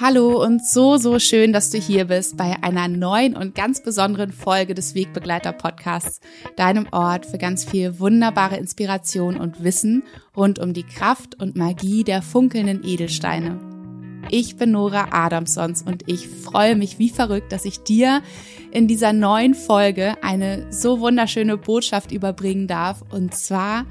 Hallo und so, so schön, dass du hier bist bei einer neuen und ganz besonderen Folge des Wegbegleiter Podcasts, deinem Ort für ganz viel wunderbare Inspiration und Wissen rund um die Kraft und Magie der funkelnden Edelsteine. Ich bin Nora Adamsons und ich freue mich wie verrückt, dass ich dir in dieser neuen Folge eine so wunderschöne Botschaft überbringen darf und zwar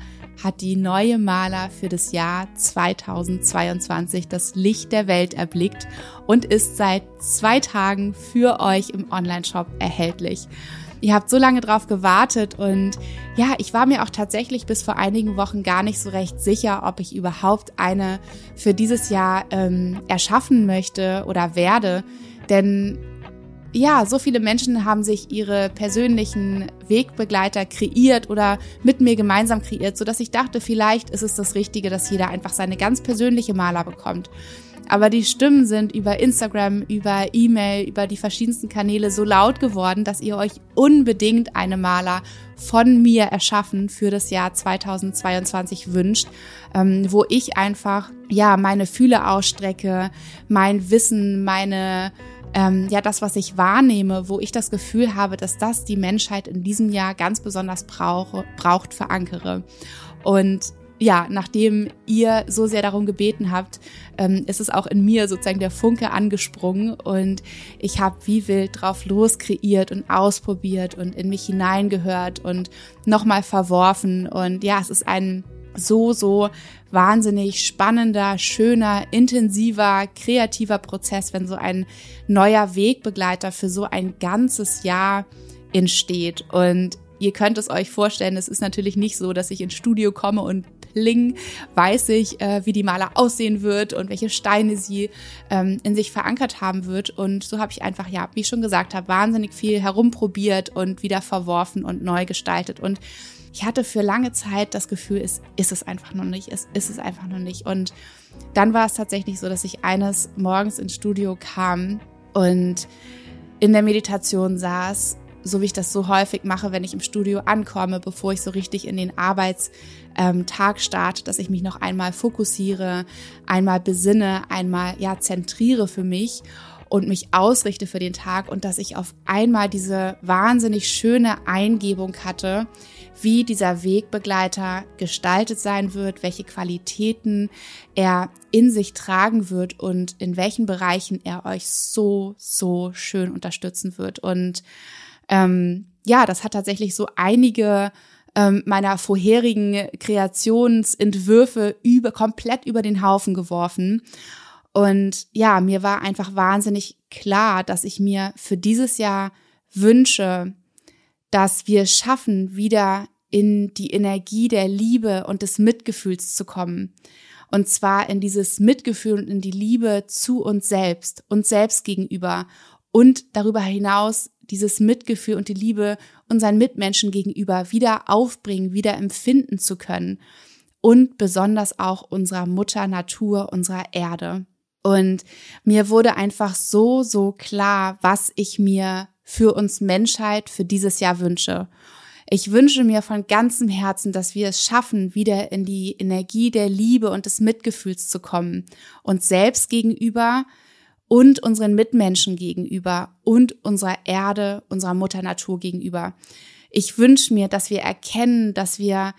hat die neue Maler für das Jahr 2022 das Licht der Welt erblickt und ist seit zwei Tagen für euch im Online-Shop erhältlich. Ihr habt so lange drauf gewartet und ja, ich war mir auch tatsächlich bis vor einigen Wochen gar nicht so recht sicher, ob ich überhaupt eine für dieses Jahr ähm, erschaffen möchte oder werde. Denn ja, so viele Menschen haben sich ihre persönlichen Wegbegleiter kreiert oder mit mir gemeinsam kreiert, so dass ich dachte, vielleicht ist es das Richtige, dass jeder einfach seine ganz persönliche Maler bekommt. Aber die Stimmen sind über Instagram, über E-Mail, über die verschiedensten Kanäle so laut geworden, dass ihr euch unbedingt eine Maler von mir erschaffen für das Jahr 2022 wünscht, ähm, wo ich einfach, ja, meine Fühle ausstrecke, mein Wissen, meine ähm, ja das, was ich wahrnehme, wo ich das Gefühl habe, dass das die Menschheit in diesem Jahr ganz besonders brauche, braucht, verankere. Und ja, nachdem ihr so sehr darum gebeten habt, ähm, ist es auch in mir sozusagen der Funke angesprungen und ich habe wie wild drauf los kreiert und ausprobiert und in mich hineingehört und nochmal verworfen und ja, es ist ein so, so wahnsinnig spannender, schöner, intensiver, kreativer Prozess, wenn so ein neuer Wegbegleiter für so ein ganzes Jahr entsteht. Und ihr könnt es euch vorstellen, es ist natürlich nicht so, dass ich ins Studio komme und pling, weiß ich, äh, wie die Maler aussehen wird und welche Steine sie ähm, in sich verankert haben wird. Und so habe ich einfach, ja, wie ich schon gesagt habe, wahnsinnig viel herumprobiert und wieder verworfen und neu gestaltet. Und ich hatte für lange Zeit das Gefühl, es ist es einfach noch nicht, es ist es einfach noch nicht. Und dann war es tatsächlich so, dass ich eines Morgens ins Studio kam und in der Meditation saß, so wie ich das so häufig mache, wenn ich im Studio ankomme, bevor ich so richtig in den Arbeitstag ähm, starte, dass ich mich noch einmal fokussiere, einmal besinne, einmal ja zentriere für mich und mich ausrichte für den Tag und dass ich auf einmal diese wahnsinnig schöne Eingebung hatte, wie dieser Wegbegleiter gestaltet sein wird, welche Qualitäten er in sich tragen wird und in welchen Bereichen er euch so, so schön unterstützen wird. Und ähm, ja, das hat tatsächlich so einige ähm, meiner vorherigen Kreationsentwürfe über, komplett über den Haufen geworfen. Und ja, mir war einfach wahnsinnig klar, dass ich mir für dieses Jahr wünsche, dass wir schaffen, wieder in die Energie der Liebe und des Mitgefühls zu kommen. Und zwar in dieses Mitgefühl und in die Liebe zu uns selbst, uns selbst gegenüber und darüber hinaus dieses Mitgefühl und die Liebe unseren Mitmenschen gegenüber wieder aufbringen, wieder empfinden zu können und besonders auch unserer Mutter Natur, unserer Erde. Und mir wurde einfach so, so klar, was ich mir für uns Menschheit für dieses Jahr wünsche. Ich wünsche mir von ganzem Herzen, dass wir es schaffen, wieder in die Energie der Liebe und des Mitgefühls zu kommen, uns selbst gegenüber und unseren Mitmenschen gegenüber und unserer Erde, unserer Mutter Natur gegenüber. Ich wünsche mir, dass wir erkennen, dass wir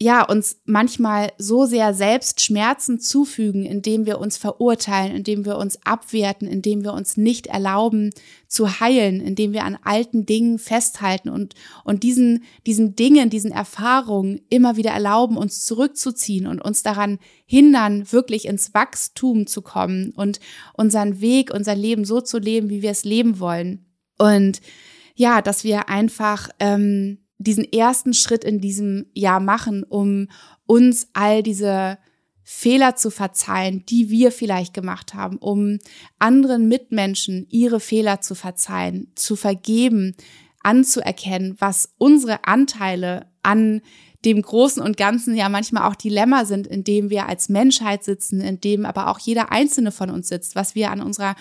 ja, uns manchmal so sehr selbst Schmerzen zufügen, indem wir uns verurteilen, indem wir uns abwerten, indem wir uns nicht erlauben zu heilen, indem wir an alten Dingen festhalten und, und diesen, diesen Dingen, diesen Erfahrungen immer wieder erlauben, uns zurückzuziehen und uns daran hindern, wirklich ins Wachstum zu kommen und unseren Weg, unser Leben so zu leben, wie wir es leben wollen. Und ja, dass wir einfach, ähm, diesen ersten Schritt in diesem Jahr machen, um uns all diese Fehler zu verzeihen, die wir vielleicht gemacht haben, um anderen Mitmenschen ihre Fehler zu verzeihen, zu vergeben, anzuerkennen, was unsere Anteile an dem Großen und Ganzen ja manchmal auch Dilemma sind, in dem wir als Menschheit sitzen, in dem aber auch jeder einzelne von uns sitzt, was wir an unserer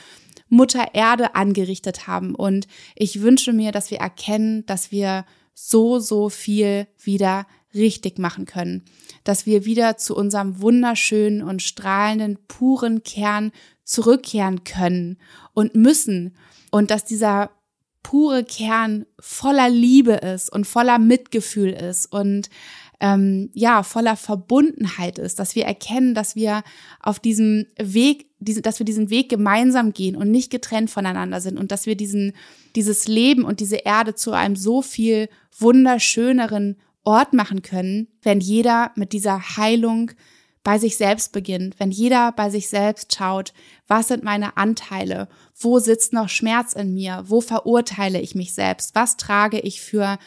Mutter Erde angerichtet haben. Und ich wünsche mir, dass wir erkennen, dass wir so, so viel wieder richtig machen können, dass wir wieder zu unserem wunderschönen und strahlenden, puren Kern zurückkehren können und müssen. Und dass dieser pure Kern voller Liebe ist und voller Mitgefühl ist und ähm, ja voller Verbundenheit ist, dass wir erkennen, dass wir auf diesem Weg, diese, dass wir diesen Weg gemeinsam gehen und nicht getrennt voneinander sind und dass wir diesen dieses Leben und diese Erde zu einem so viel wunderschöneren Ort machen können, wenn jeder mit dieser Heilung bei sich selbst beginnt, wenn jeder bei sich selbst schaut, was sind meine Anteile, wo sitzt noch Schmerz in mir, wo verurteile ich mich selbst, was trage ich für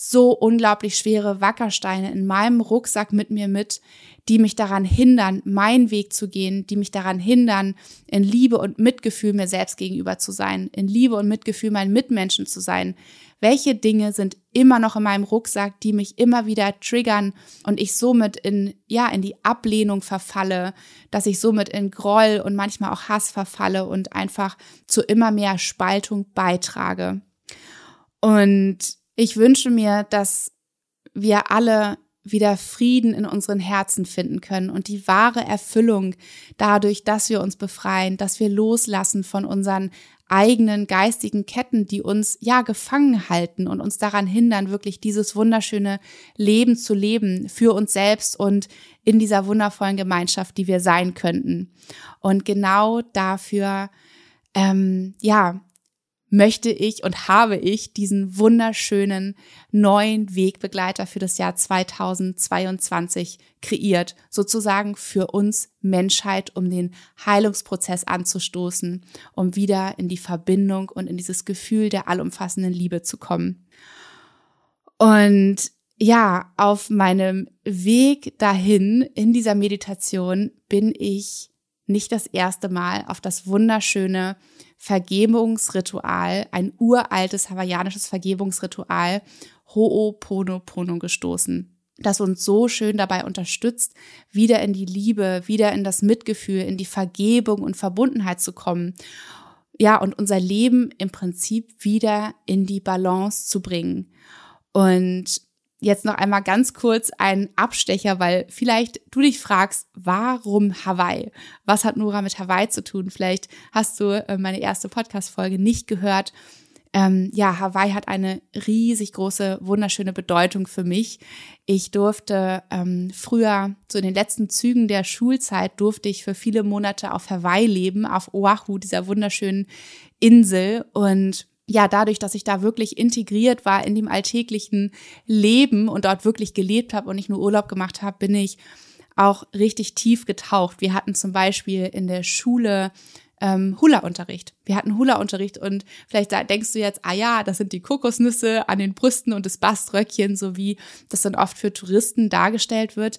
so unglaublich schwere Wackersteine in meinem Rucksack mit mir mit, die mich daran hindern, meinen Weg zu gehen, die mich daran hindern, in Liebe und Mitgefühl mir selbst gegenüber zu sein, in Liebe und Mitgefühl meinen Mitmenschen zu sein, welche Dinge sind immer noch in meinem Rucksack, die mich immer wieder triggern und ich somit in, ja, in die Ablehnung verfalle, dass ich somit in Groll und manchmal auch Hass verfalle und einfach zu immer mehr Spaltung beitrage. Und ich wünsche mir, dass wir alle wieder Frieden in unseren Herzen finden können und die wahre Erfüllung dadurch, dass wir uns befreien, dass wir loslassen von unseren eigenen geistigen Ketten, die uns ja gefangen halten und uns daran hindern, wirklich dieses wunderschöne Leben zu leben für uns selbst und in dieser wundervollen Gemeinschaft, die wir sein könnten. Und genau dafür, ähm, ja, möchte ich und habe ich diesen wunderschönen neuen Wegbegleiter für das Jahr 2022 kreiert, sozusagen für uns Menschheit, um den Heilungsprozess anzustoßen, um wieder in die Verbindung und in dieses Gefühl der allumfassenden Liebe zu kommen. Und ja, auf meinem Weg dahin in dieser Meditation bin ich nicht das erste Mal auf das wunderschöne Vergebungsritual, ein uraltes hawaiianisches Vergebungsritual Ho'oponopono gestoßen, das uns so schön dabei unterstützt, wieder in die Liebe, wieder in das Mitgefühl, in die Vergebung und Verbundenheit zu kommen. Ja, und unser Leben im Prinzip wieder in die Balance zu bringen. Und jetzt noch einmal ganz kurz ein Abstecher, weil vielleicht du dich fragst, warum Hawaii? Was hat Nora mit Hawaii zu tun? Vielleicht hast du äh, meine erste Podcast-Folge nicht gehört. Ähm, ja, Hawaii hat eine riesig große, wunderschöne Bedeutung für mich. Ich durfte ähm, früher, so in den letzten Zügen der Schulzeit, durfte ich für viele Monate auf Hawaii leben, auf Oahu, dieser wunderschönen Insel. Und ja, dadurch, dass ich da wirklich integriert war in dem alltäglichen Leben und dort wirklich gelebt habe und nicht nur Urlaub gemacht habe, bin ich auch richtig tief getaucht. Wir hatten zum Beispiel in der Schule ähm, Hula-Unterricht. Wir hatten Hula-Unterricht und vielleicht denkst du jetzt, ah ja, das sind die Kokosnüsse an den Brüsten und das Baströckchen, so wie das dann oft für Touristen dargestellt wird.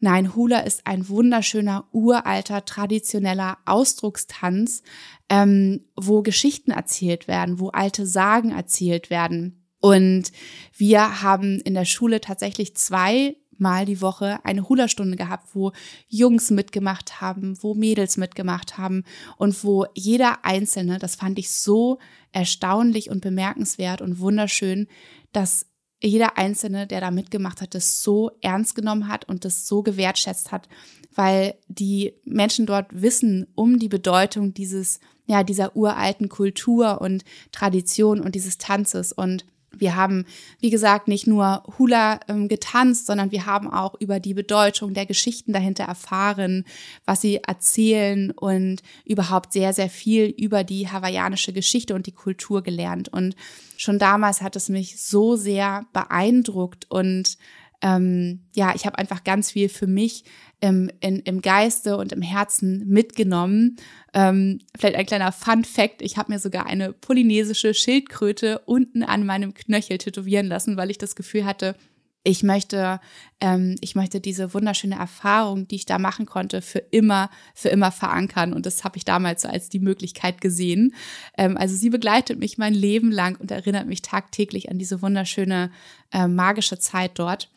Nein, Hula ist ein wunderschöner, uralter, traditioneller Ausdruckstanz, ähm, wo Geschichten erzählt werden, wo alte Sagen erzählt werden. Und wir haben in der Schule tatsächlich zwei Mal die Woche eine Hula-Stunde gehabt, wo Jungs mitgemacht haben, wo Mädels mitgemacht haben und wo jeder Einzelne, das fand ich so erstaunlich und bemerkenswert und wunderschön, dass jeder Einzelne, der da mitgemacht hat, das so ernst genommen hat und das so gewertschätzt hat, weil die Menschen dort wissen um die Bedeutung dieses, ja, dieser uralten Kultur und Tradition und dieses Tanzes. Und wir haben, wie gesagt, nicht nur Hula ähm, getanzt, sondern wir haben auch über die Bedeutung der Geschichten dahinter erfahren, was sie erzählen und überhaupt sehr, sehr viel über die hawaiianische Geschichte und die Kultur gelernt. Und schon damals hat es mich so sehr beeindruckt und ähm, ja, ich habe einfach ganz viel für mich im, in, im Geiste und im Herzen mitgenommen. Ähm, vielleicht ein kleiner Fun Fact, ich habe mir sogar eine polynesische Schildkröte unten an meinem Knöchel tätowieren lassen, weil ich das Gefühl hatte, ich möchte, ähm, ich möchte diese wunderschöne Erfahrung, die ich da machen konnte, für immer, für immer verankern. Und das habe ich damals so als die Möglichkeit gesehen. Ähm, also sie begleitet mich mein Leben lang und erinnert mich tagtäglich an diese wunderschöne äh, magische Zeit dort.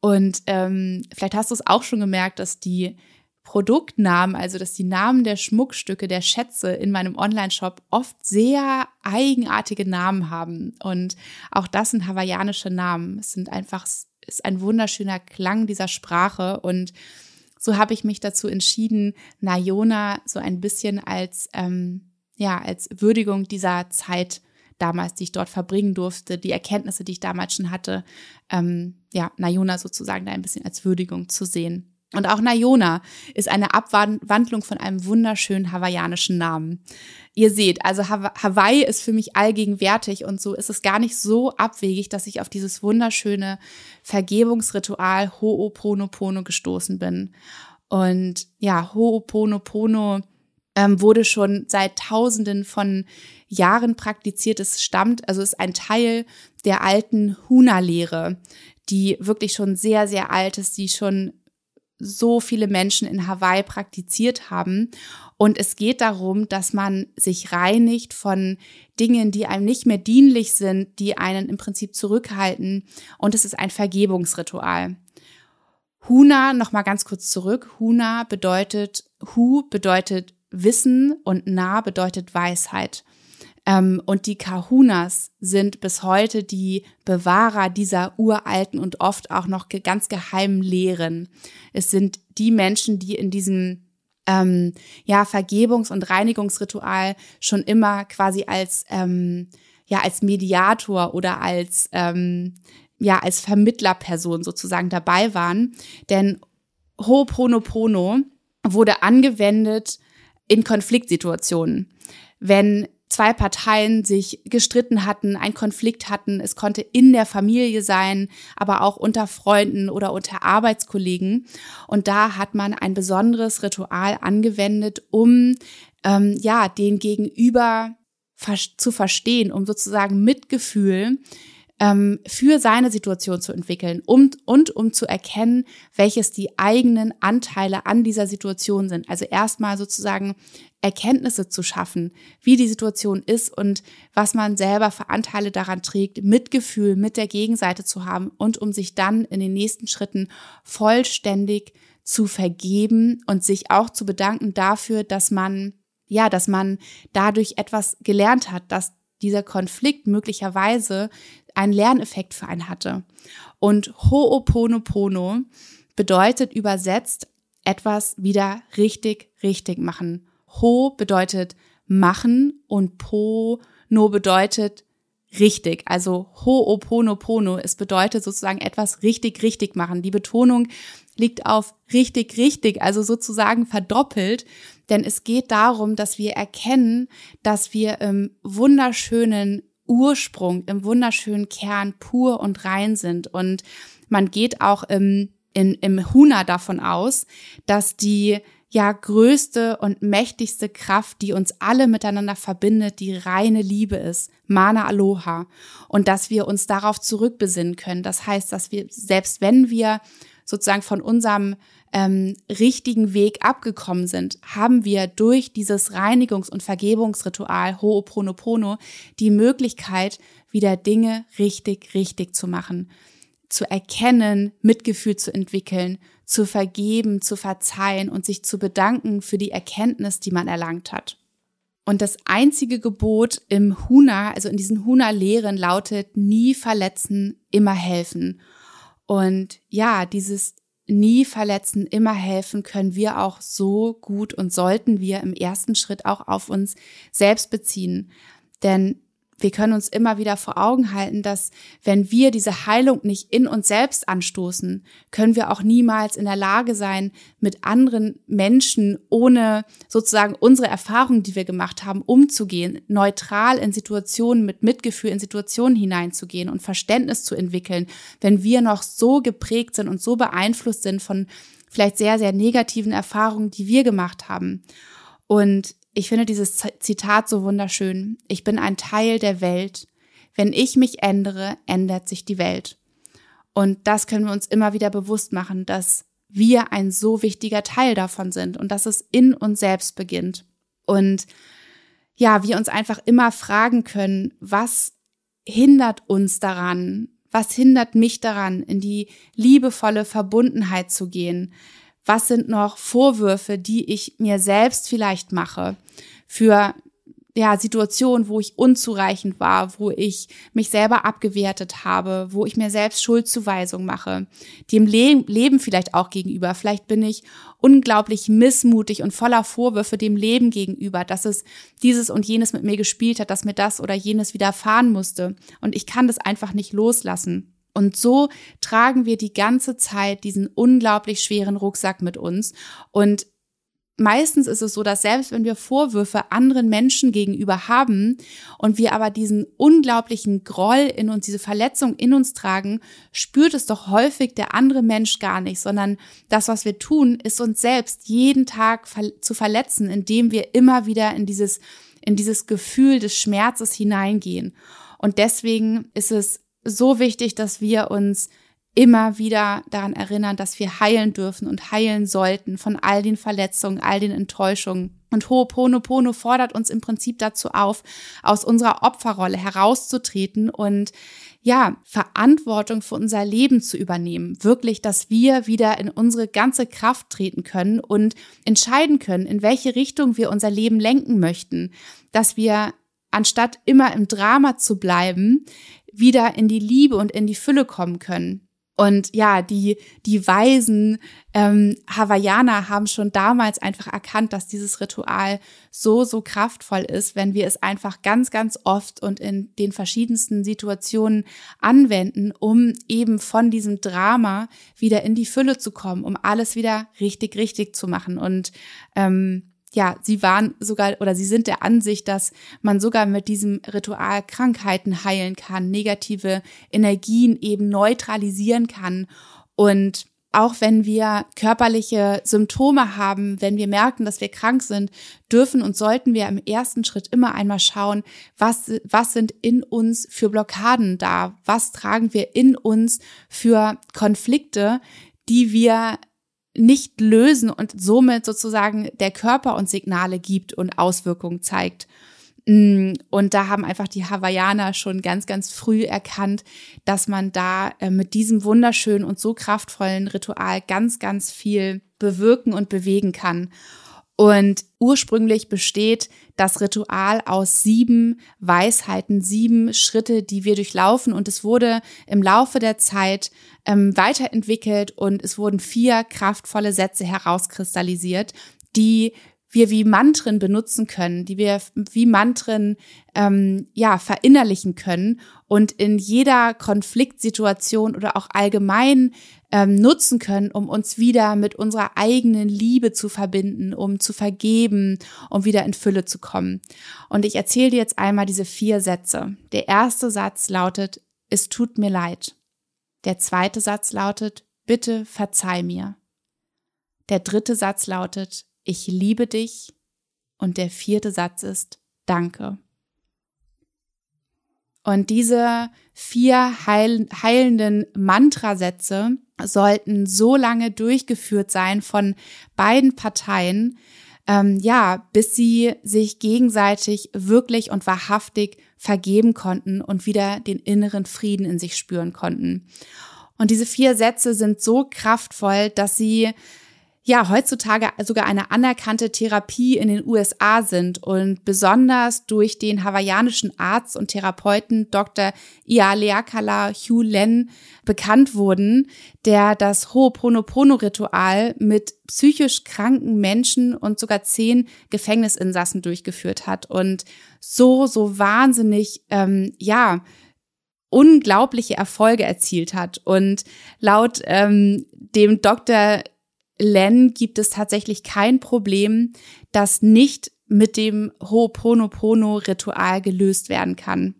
Und ähm, vielleicht hast du es auch schon gemerkt, dass die Produktnamen, also dass die Namen der Schmuckstücke, der Schätze in meinem Online-Shop oft sehr eigenartige Namen haben. Und auch das sind hawaiianische Namen. Es sind einfach ist ein wunderschöner Klang dieser Sprache und so habe ich mich dazu entschieden, Nayona so ein bisschen als ähm, ja als Würdigung dieser Zeit damals, die ich dort verbringen durfte, die Erkenntnisse, die ich damals schon hatte, ähm, ja Nayona sozusagen da ein bisschen als Würdigung zu sehen. Und auch Nayona ist eine Abwandlung von einem wunderschönen hawaiianischen Namen. Ihr seht, also Hawaii ist für mich allgegenwärtig und so ist es gar nicht so abwegig, dass ich auf dieses wunderschöne Vergebungsritual Ho'oponopono gestoßen bin. Und ja, Ho'oponopono ähm, wurde schon seit Tausenden von Jahren praktiziert. Es stammt, also ist ein Teil der alten Huna-Lehre, die wirklich schon sehr, sehr alt ist, die schon so viele Menschen in Hawaii praktiziert haben. Und es geht darum, dass man sich reinigt von Dingen, die einem nicht mehr dienlich sind, die einen im Prinzip zurückhalten. Und es ist ein Vergebungsritual. Huna, nochmal ganz kurz zurück. Huna bedeutet, Hu bedeutet Wissen und Na bedeutet Weisheit. Ähm, und die Kahunas sind bis heute die Bewahrer dieser uralten und oft auch noch ganz geheimen Lehren. Es sind die Menschen, die in diesem ähm, ja, Vergebungs- und Reinigungsritual schon immer quasi als, ähm, ja, als Mediator oder als, ähm, ja, als Vermittlerperson sozusagen dabei waren. Denn Ho'oponopono wurde angewendet in Konfliktsituationen. Wenn zwei Parteien sich gestritten hatten, einen Konflikt hatten. Es konnte in der Familie sein, aber auch unter Freunden oder unter Arbeitskollegen. Und da hat man ein besonderes Ritual angewendet, um ähm, ja den Gegenüber zu verstehen, um sozusagen Mitgefühl ähm, für seine Situation zu entwickeln und, und um zu erkennen, welches die eigenen Anteile an dieser Situation sind. Also erstmal sozusagen Erkenntnisse zu schaffen, wie die Situation ist und was man selber für Anteile daran trägt, Mitgefühl mit der Gegenseite zu haben und um sich dann in den nächsten Schritten vollständig zu vergeben und sich auch zu bedanken dafür, dass man, ja, dass man dadurch etwas gelernt hat, dass dieser Konflikt möglicherweise einen Lerneffekt für einen hatte. Und Ho'oponopono bedeutet übersetzt etwas wieder richtig, richtig machen. Ho bedeutet machen und Po no bedeutet richtig. Also Ho'oponopono, es bedeutet sozusagen etwas richtig, richtig machen. Die Betonung liegt auf richtig, richtig, also sozusagen verdoppelt. Denn es geht darum, dass wir erkennen, dass wir im wunderschönen Ursprung, im wunderschönen Kern pur und rein sind. Und man geht auch im, in, im Huna davon aus, dass die ja größte und mächtigste Kraft, die uns alle miteinander verbindet, die reine Liebe ist, Mana Aloha. Und dass wir uns darauf zurückbesinnen können. Das heißt, dass wir, selbst wenn wir sozusagen von unserem ähm, richtigen Weg abgekommen sind, haben wir durch dieses Reinigungs- und Vergebungsritual Ho'oponopono die Möglichkeit, wieder Dinge richtig, richtig zu machen, zu erkennen, Mitgefühl zu entwickeln, zu vergeben, zu verzeihen und sich zu bedanken für die Erkenntnis, die man erlangt hat. Und das einzige Gebot im Huna, also in diesen Huna-Lehren lautet, nie verletzen, immer helfen. Und ja, dieses nie verletzen, immer helfen können wir auch so gut und sollten wir im ersten Schritt auch auf uns selbst beziehen. Denn wir können uns immer wieder vor Augen halten, dass wenn wir diese Heilung nicht in uns selbst anstoßen, können wir auch niemals in der Lage sein, mit anderen Menschen ohne sozusagen unsere Erfahrungen, die wir gemacht haben, umzugehen, neutral in Situationen, mit Mitgefühl in Situationen hineinzugehen und Verständnis zu entwickeln, wenn wir noch so geprägt sind und so beeinflusst sind von vielleicht sehr, sehr negativen Erfahrungen, die wir gemacht haben. Und ich finde dieses Zitat so wunderschön. Ich bin ein Teil der Welt. Wenn ich mich ändere, ändert sich die Welt. Und das können wir uns immer wieder bewusst machen, dass wir ein so wichtiger Teil davon sind und dass es in uns selbst beginnt. Und ja, wir uns einfach immer fragen können, was hindert uns daran? Was hindert mich daran, in die liebevolle Verbundenheit zu gehen? Was sind noch Vorwürfe, die ich mir selbst vielleicht mache für ja, Situationen, wo ich unzureichend war, wo ich mich selber abgewertet habe, wo ich mir selbst Schuldzuweisung mache, dem Le Leben vielleicht auch gegenüber. Vielleicht bin ich unglaublich missmutig und voller Vorwürfe dem Leben gegenüber, dass es dieses und jenes mit mir gespielt hat, dass mir das oder jenes widerfahren musste. Und ich kann das einfach nicht loslassen. Und so tragen wir die ganze Zeit diesen unglaublich schweren Rucksack mit uns. Und meistens ist es so, dass selbst wenn wir Vorwürfe anderen Menschen gegenüber haben und wir aber diesen unglaublichen Groll in uns, diese Verletzung in uns tragen, spürt es doch häufig der andere Mensch gar nicht, sondern das, was wir tun, ist uns selbst jeden Tag zu verletzen, indem wir immer wieder in dieses, in dieses Gefühl des Schmerzes hineingehen. Und deswegen ist es so wichtig, dass wir uns immer wieder daran erinnern, dass wir heilen dürfen und heilen sollten von all den Verletzungen, all den Enttäuschungen. Und Ho'oponopono fordert uns im Prinzip dazu auf, aus unserer Opferrolle herauszutreten und ja, Verantwortung für unser Leben zu übernehmen. Wirklich, dass wir wieder in unsere ganze Kraft treten können und entscheiden können, in welche Richtung wir unser Leben lenken möchten. Dass wir anstatt immer im Drama zu bleiben, wieder in die Liebe und in die Fülle kommen können. Und ja, die, die weisen ähm, Hawaiianer haben schon damals einfach erkannt, dass dieses Ritual so, so kraftvoll ist, wenn wir es einfach ganz, ganz oft und in den verschiedensten Situationen anwenden, um eben von diesem Drama wieder in die Fülle zu kommen, um alles wieder richtig, richtig zu machen. Und ähm, ja, sie waren sogar oder sie sind der Ansicht, dass man sogar mit diesem Ritual Krankheiten heilen kann, negative Energien eben neutralisieren kann und auch wenn wir körperliche Symptome haben, wenn wir merken, dass wir krank sind, dürfen und sollten wir im ersten Schritt immer einmal schauen, was, was sind in uns für Blockaden da? Was tragen wir in uns für Konflikte, die wir nicht lösen und somit sozusagen der Körper uns Signale gibt und Auswirkungen zeigt. Mm, und da haben einfach die Hawaiianer schon ganz, ganz früh erkannt, dass man da äh, mit diesem wunderschönen und so kraftvollen Ritual ganz, ganz viel bewirken und bewegen kann. Und ursprünglich besteht das Ritual aus sieben Weisheiten, sieben Schritte, die wir durchlaufen. Und es wurde im Laufe der Zeit ähm, weiterentwickelt und es wurden vier kraftvolle Sätze herauskristallisiert, die wir wie Mantren benutzen können, die wir wie Mantren ähm, ja verinnerlichen können und in jeder Konfliktsituation oder auch allgemein ähm, nutzen können, um uns wieder mit unserer eigenen Liebe zu verbinden, um zu vergeben, um wieder in Fülle zu kommen. Und ich erzähle dir jetzt einmal diese vier Sätze. Der erste Satz lautet, es tut mir leid. Der zweite Satz lautet, bitte verzeih mir. Der dritte Satz lautet, ich liebe dich. Und der vierte Satz ist, danke. Und diese vier heil heilenden Mantrasätze sollten so lange durchgeführt sein von beiden Parteien, ähm, ja, bis sie sich gegenseitig wirklich und wahrhaftig vergeben konnten und wieder den inneren Frieden in sich spüren konnten. Und diese vier Sätze sind so kraftvoll, dass sie ja heutzutage sogar eine anerkannte Therapie in den USA sind und besonders durch den hawaiianischen Arzt und Therapeuten Dr. Ialeakala Hugh Len bekannt wurden, der das Ho'oponopono-Ritual mit psychisch kranken Menschen und sogar zehn Gefängnisinsassen durchgeführt hat und so, so wahnsinnig, ähm, ja, unglaubliche Erfolge erzielt hat. Und laut ähm, dem Dr. Len gibt es tatsächlich kein Problem, das nicht mit dem Ho'oponopono-Ritual gelöst werden kann.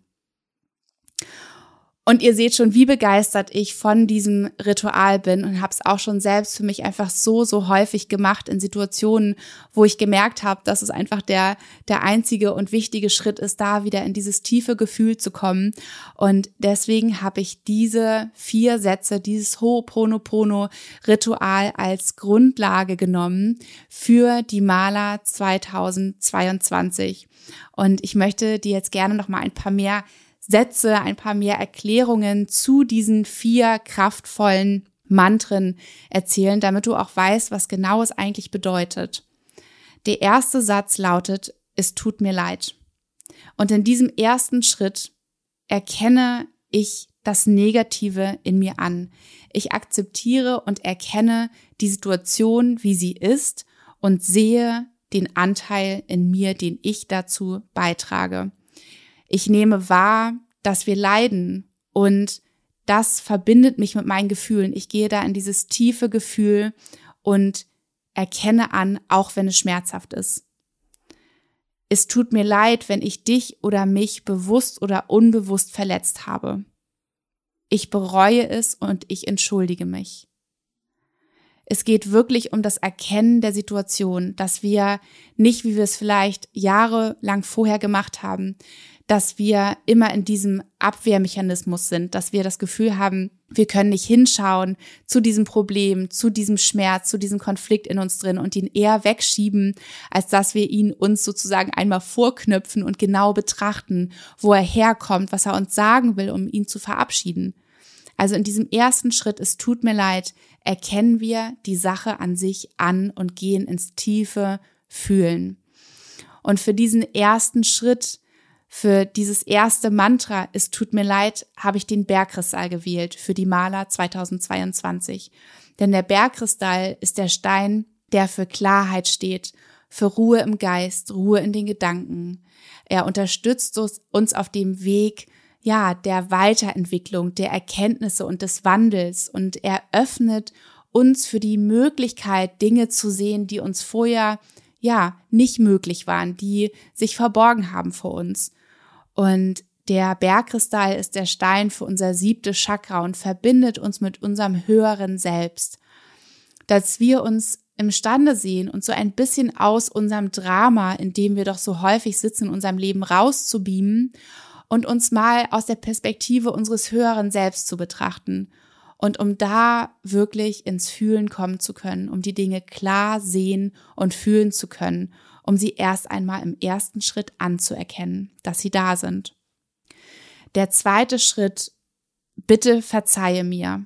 Und ihr seht schon, wie begeistert ich von diesem Ritual bin und habe es auch schon selbst für mich einfach so, so häufig gemacht in Situationen, wo ich gemerkt habe, dass es einfach der, der einzige und wichtige Schritt ist, da wieder in dieses tiefe Gefühl zu kommen. Und deswegen habe ich diese vier Sätze, dieses Ho'oponopono-Ritual als Grundlage genommen für die Maler 2022. Und ich möchte dir jetzt gerne noch mal ein paar mehr Sätze, ein paar mehr Erklärungen zu diesen vier kraftvollen Mantren erzählen, damit du auch weißt, was genau es eigentlich bedeutet. Der erste Satz lautet, es tut mir leid. Und in diesem ersten Schritt erkenne ich das Negative in mir an. Ich akzeptiere und erkenne die Situation, wie sie ist und sehe den Anteil in mir, den ich dazu beitrage. Ich nehme wahr, dass wir leiden und das verbindet mich mit meinen Gefühlen. Ich gehe da in dieses tiefe Gefühl und erkenne an, auch wenn es schmerzhaft ist. Es tut mir leid, wenn ich dich oder mich bewusst oder unbewusst verletzt habe. Ich bereue es und ich entschuldige mich. Es geht wirklich um das Erkennen der Situation, dass wir nicht, wie wir es vielleicht jahrelang vorher gemacht haben, dass wir immer in diesem Abwehrmechanismus sind, dass wir das Gefühl haben, wir können nicht hinschauen zu diesem Problem, zu diesem Schmerz, zu diesem Konflikt in uns drin und ihn eher wegschieben, als dass wir ihn uns sozusagen einmal vorknüpfen und genau betrachten, wo er herkommt, was er uns sagen will, um ihn zu verabschieden. Also in diesem ersten Schritt, es tut mir leid, erkennen wir die Sache an sich an und gehen ins tiefe Fühlen. Und für diesen ersten Schritt für dieses erste Mantra, es tut mir leid, habe ich den Bergkristall gewählt für die Maler 2022. Denn der Bergkristall ist der Stein, der für Klarheit steht, für Ruhe im Geist, Ruhe in den Gedanken. Er unterstützt uns auf dem Weg, ja, der Weiterentwicklung, der Erkenntnisse und des Wandels und er öffnet uns für die Möglichkeit, Dinge zu sehen, die uns vorher ja nicht möglich waren, die sich verborgen haben vor uns. Und der Bergkristall ist der Stein für unser siebtes Chakra und verbindet uns mit unserem höheren Selbst. Dass wir uns imstande sehen, uns so ein bisschen aus unserem Drama, in dem wir doch so häufig sitzen, in unserem Leben rauszubeamen und uns mal aus der Perspektive unseres höheren Selbst zu betrachten. Und um da wirklich ins Fühlen kommen zu können, um die Dinge klar sehen und fühlen zu können um sie erst einmal im ersten Schritt anzuerkennen, dass sie da sind. Der zweite Schritt, bitte verzeihe mir,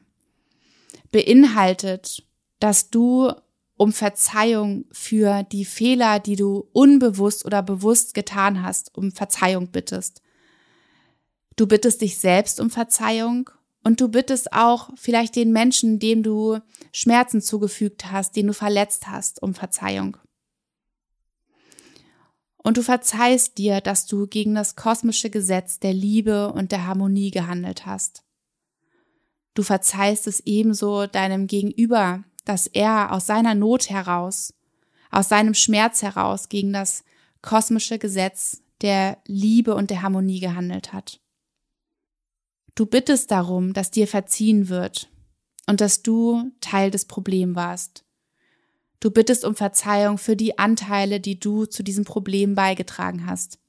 beinhaltet, dass du um Verzeihung für die Fehler, die du unbewusst oder bewusst getan hast, um Verzeihung bittest. Du bittest dich selbst um Verzeihung und du bittest auch vielleicht den Menschen, dem du Schmerzen zugefügt hast, den du verletzt hast, um Verzeihung. Und du verzeihst dir, dass du gegen das kosmische Gesetz der Liebe und der Harmonie gehandelt hast. Du verzeihst es ebenso deinem Gegenüber, dass er aus seiner Not heraus, aus seinem Schmerz heraus gegen das kosmische Gesetz der Liebe und der Harmonie gehandelt hat. Du bittest darum, dass dir verziehen wird und dass du Teil des Problems warst Du bittest um Verzeihung für die Anteile, die du zu diesem Problem beigetragen hast.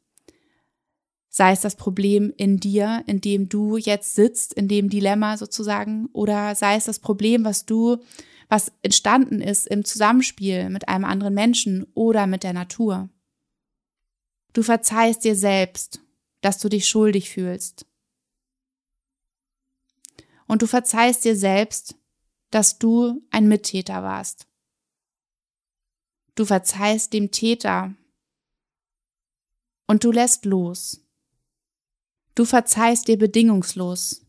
Sei es das Problem in dir, in dem du jetzt sitzt, in dem Dilemma sozusagen, oder sei es das Problem, was du, was entstanden ist im Zusammenspiel mit einem anderen Menschen oder mit der Natur. Du verzeihst dir selbst, dass du dich schuldig fühlst. Und du verzeihst dir selbst, dass du ein Mittäter warst. Du verzeihst dem Täter und du lässt los. Du verzeihst dir bedingungslos.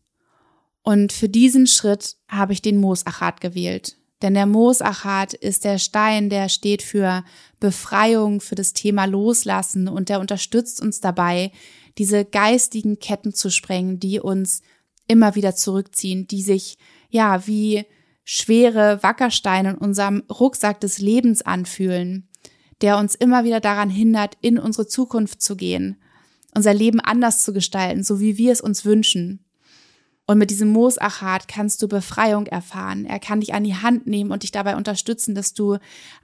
Und für diesen Schritt habe ich den Moosachat gewählt. Denn der Moosachat ist der Stein, der steht für Befreiung, für das Thema Loslassen und der unterstützt uns dabei, diese geistigen Ketten zu sprengen, die uns immer wieder zurückziehen, die sich, ja, wie schwere Wackersteine in unserem Rucksack des Lebens anfühlen, der uns immer wieder daran hindert, in unsere Zukunft zu gehen, unser Leben anders zu gestalten, so wie wir es uns wünschen. Und mit diesem Moosachat kannst du Befreiung erfahren. Er kann dich an die Hand nehmen und dich dabei unterstützen, dass du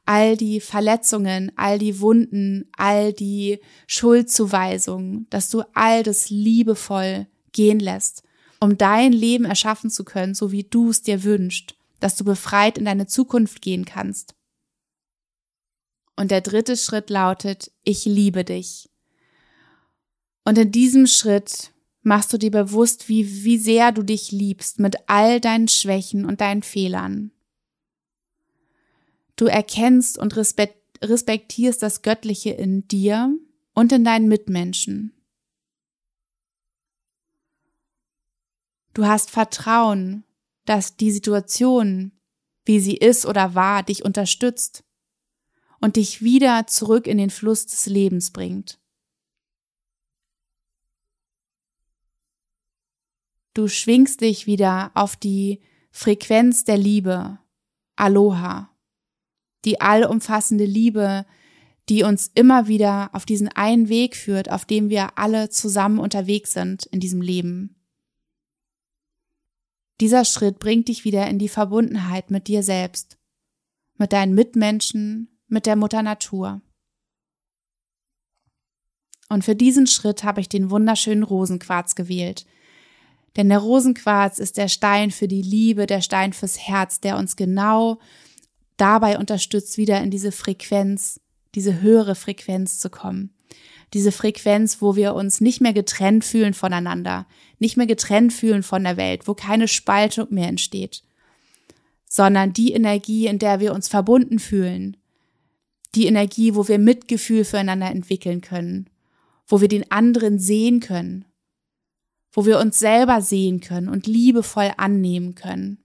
all die Verletzungen, all die Wunden, all die Schuldzuweisungen, dass du all das liebevoll gehen lässt, um dein Leben erschaffen zu können, so wie du es dir wünschst dass du befreit in deine Zukunft gehen kannst. Und der dritte Schritt lautet, ich liebe dich. Und in diesem Schritt machst du dir bewusst, wie, wie sehr du dich liebst mit all deinen Schwächen und deinen Fehlern. Du erkennst und respektierst das Göttliche in dir und in deinen Mitmenschen. Du hast Vertrauen dass die Situation, wie sie ist oder war, dich unterstützt und dich wieder zurück in den Fluss des Lebens bringt. Du schwingst dich wieder auf die Frequenz der Liebe, Aloha, die allumfassende Liebe, die uns immer wieder auf diesen einen Weg führt, auf dem wir alle zusammen unterwegs sind in diesem Leben. Dieser Schritt bringt dich wieder in die Verbundenheit mit dir selbst, mit deinen Mitmenschen, mit der Mutter Natur. Und für diesen Schritt habe ich den wunderschönen Rosenquarz gewählt. Denn der Rosenquarz ist der Stein für die Liebe, der Stein fürs Herz, der uns genau dabei unterstützt, wieder in diese Frequenz, diese höhere Frequenz zu kommen. Diese Frequenz, wo wir uns nicht mehr getrennt fühlen voneinander, nicht mehr getrennt fühlen von der Welt, wo keine Spaltung mehr entsteht, sondern die Energie, in der wir uns verbunden fühlen, die Energie, wo wir Mitgefühl füreinander entwickeln können, wo wir den anderen sehen können, wo wir uns selber sehen können und liebevoll annehmen können,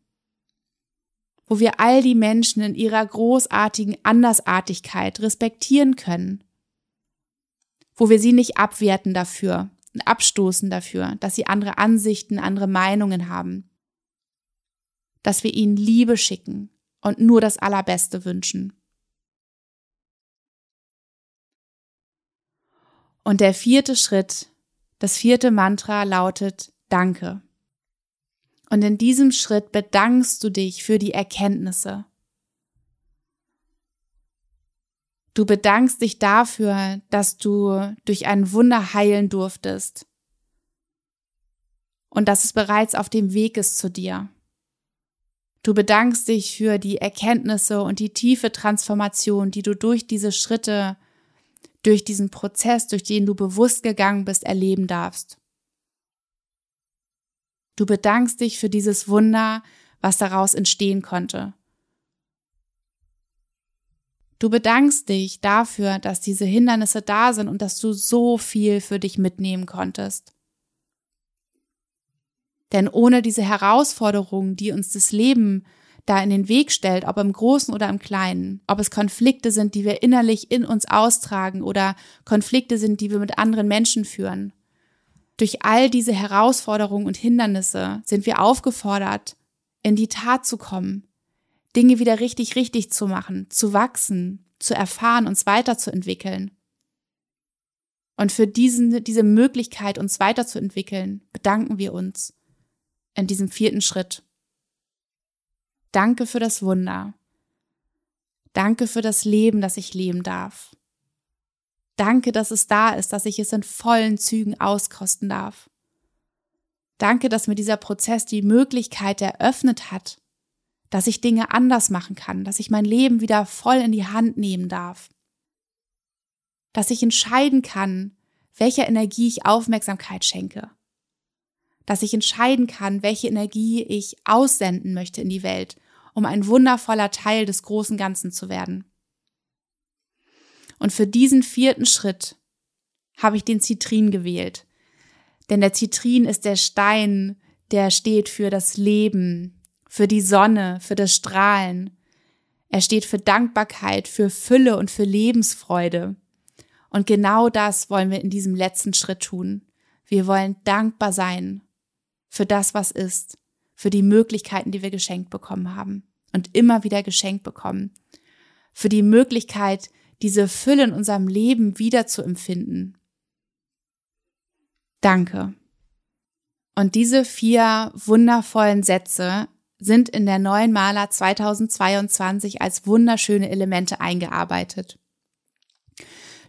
wo wir all die Menschen in ihrer großartigen Andersartigkeit respektieren können, wo wir sie nicht abwerten dafür und abstoßen dafür, dass sie andere Ansichten, andere Meinungen haben, dass wir ihnen Liebe schicken und nur das Allerbeste wünschen. Und der vierte Schritt, das vierte Mantra lautet Danke. Und in diesem Schritt bedankst du dich für die Erkenntnisse. Du bedankst dich dafür, dass du durch ein Wunder heilen durftest und dass es bereits auf dem Weg ist zu dir. Du bedankst dich für die Erkenntnisse und die tiefe Transformation, die du durch diese Schritte durch diesen Prozess, durch den du bewusst gegangen bist, erleben darfst. Du bedankst dich für dieses Wunder, was daraus entstehen konnte. Du bedankst dich dafür, dass diese Hindernisse da sind und dass du so viel für dich mitnehmen konntest. Denn ohne diese Herausforderungen, die uns das Leben da in den Weg stellt, ob im Großen oder im Kleinen, ob es Konflikte sind, die wir innerlich in uns austragen oder Konflikte sind, die wir mit anderen Menschen führen. Durch all diese Herausforderungen und Hindernisse sind wir aufgefordert, in die Tat zu kommen, Dinge wieder richtig, richtig zu machen, zu wachsen, zu erfahren, uns weiterzuentwickeln. Und für diesen, diese Möglichkeit, uns weiterzuentwickeln, bedanken wir uns in diesem vierten Schritt. Danke für das Wunder. Danke für das Leben, das ich leben darf. Danke, dass es da ist, dass ich es in vollen Zügen auskosten darf. Danke, dass mir dieser Prozess die Möglichkeit eröffnet hat, dass ich Dinge anders machen kann, dass ich mein Leben wieder voll in die Hand nehmen darf. Dass ich entscheiden kann, welcher Energie ich Aufmerksamkeit schenke dass ich entscheiden kann, welche Energie ich aussenden möchte in die Welt, um ein wundervoller Teil des großen Ganzen zu werden. Und für diesen vierten Schritt habe ich den Zitrin gewählt. Denn der Zitrin ist der Stein, der steht für das Leben, für die Sonne, für das Strahlen. Er steht für Dankbarkeit, für Fülle und für Lebensfreude. Und genau das wollen wir in diesem letzten Schritt tun. Wir wollen dankbar sein für das, was ist, für die Möglichkeiten, die wir geschenkt bekommen haben und immer wieder geschenkt bekommen, für die Möglichkeit, diese Fülle in unserem Leben wieder zu empfinden. Danke. Und diese vier wundervollen Sätze sind in der neuen Maler 2022 als wunderschöne Elemente eingearbeitet.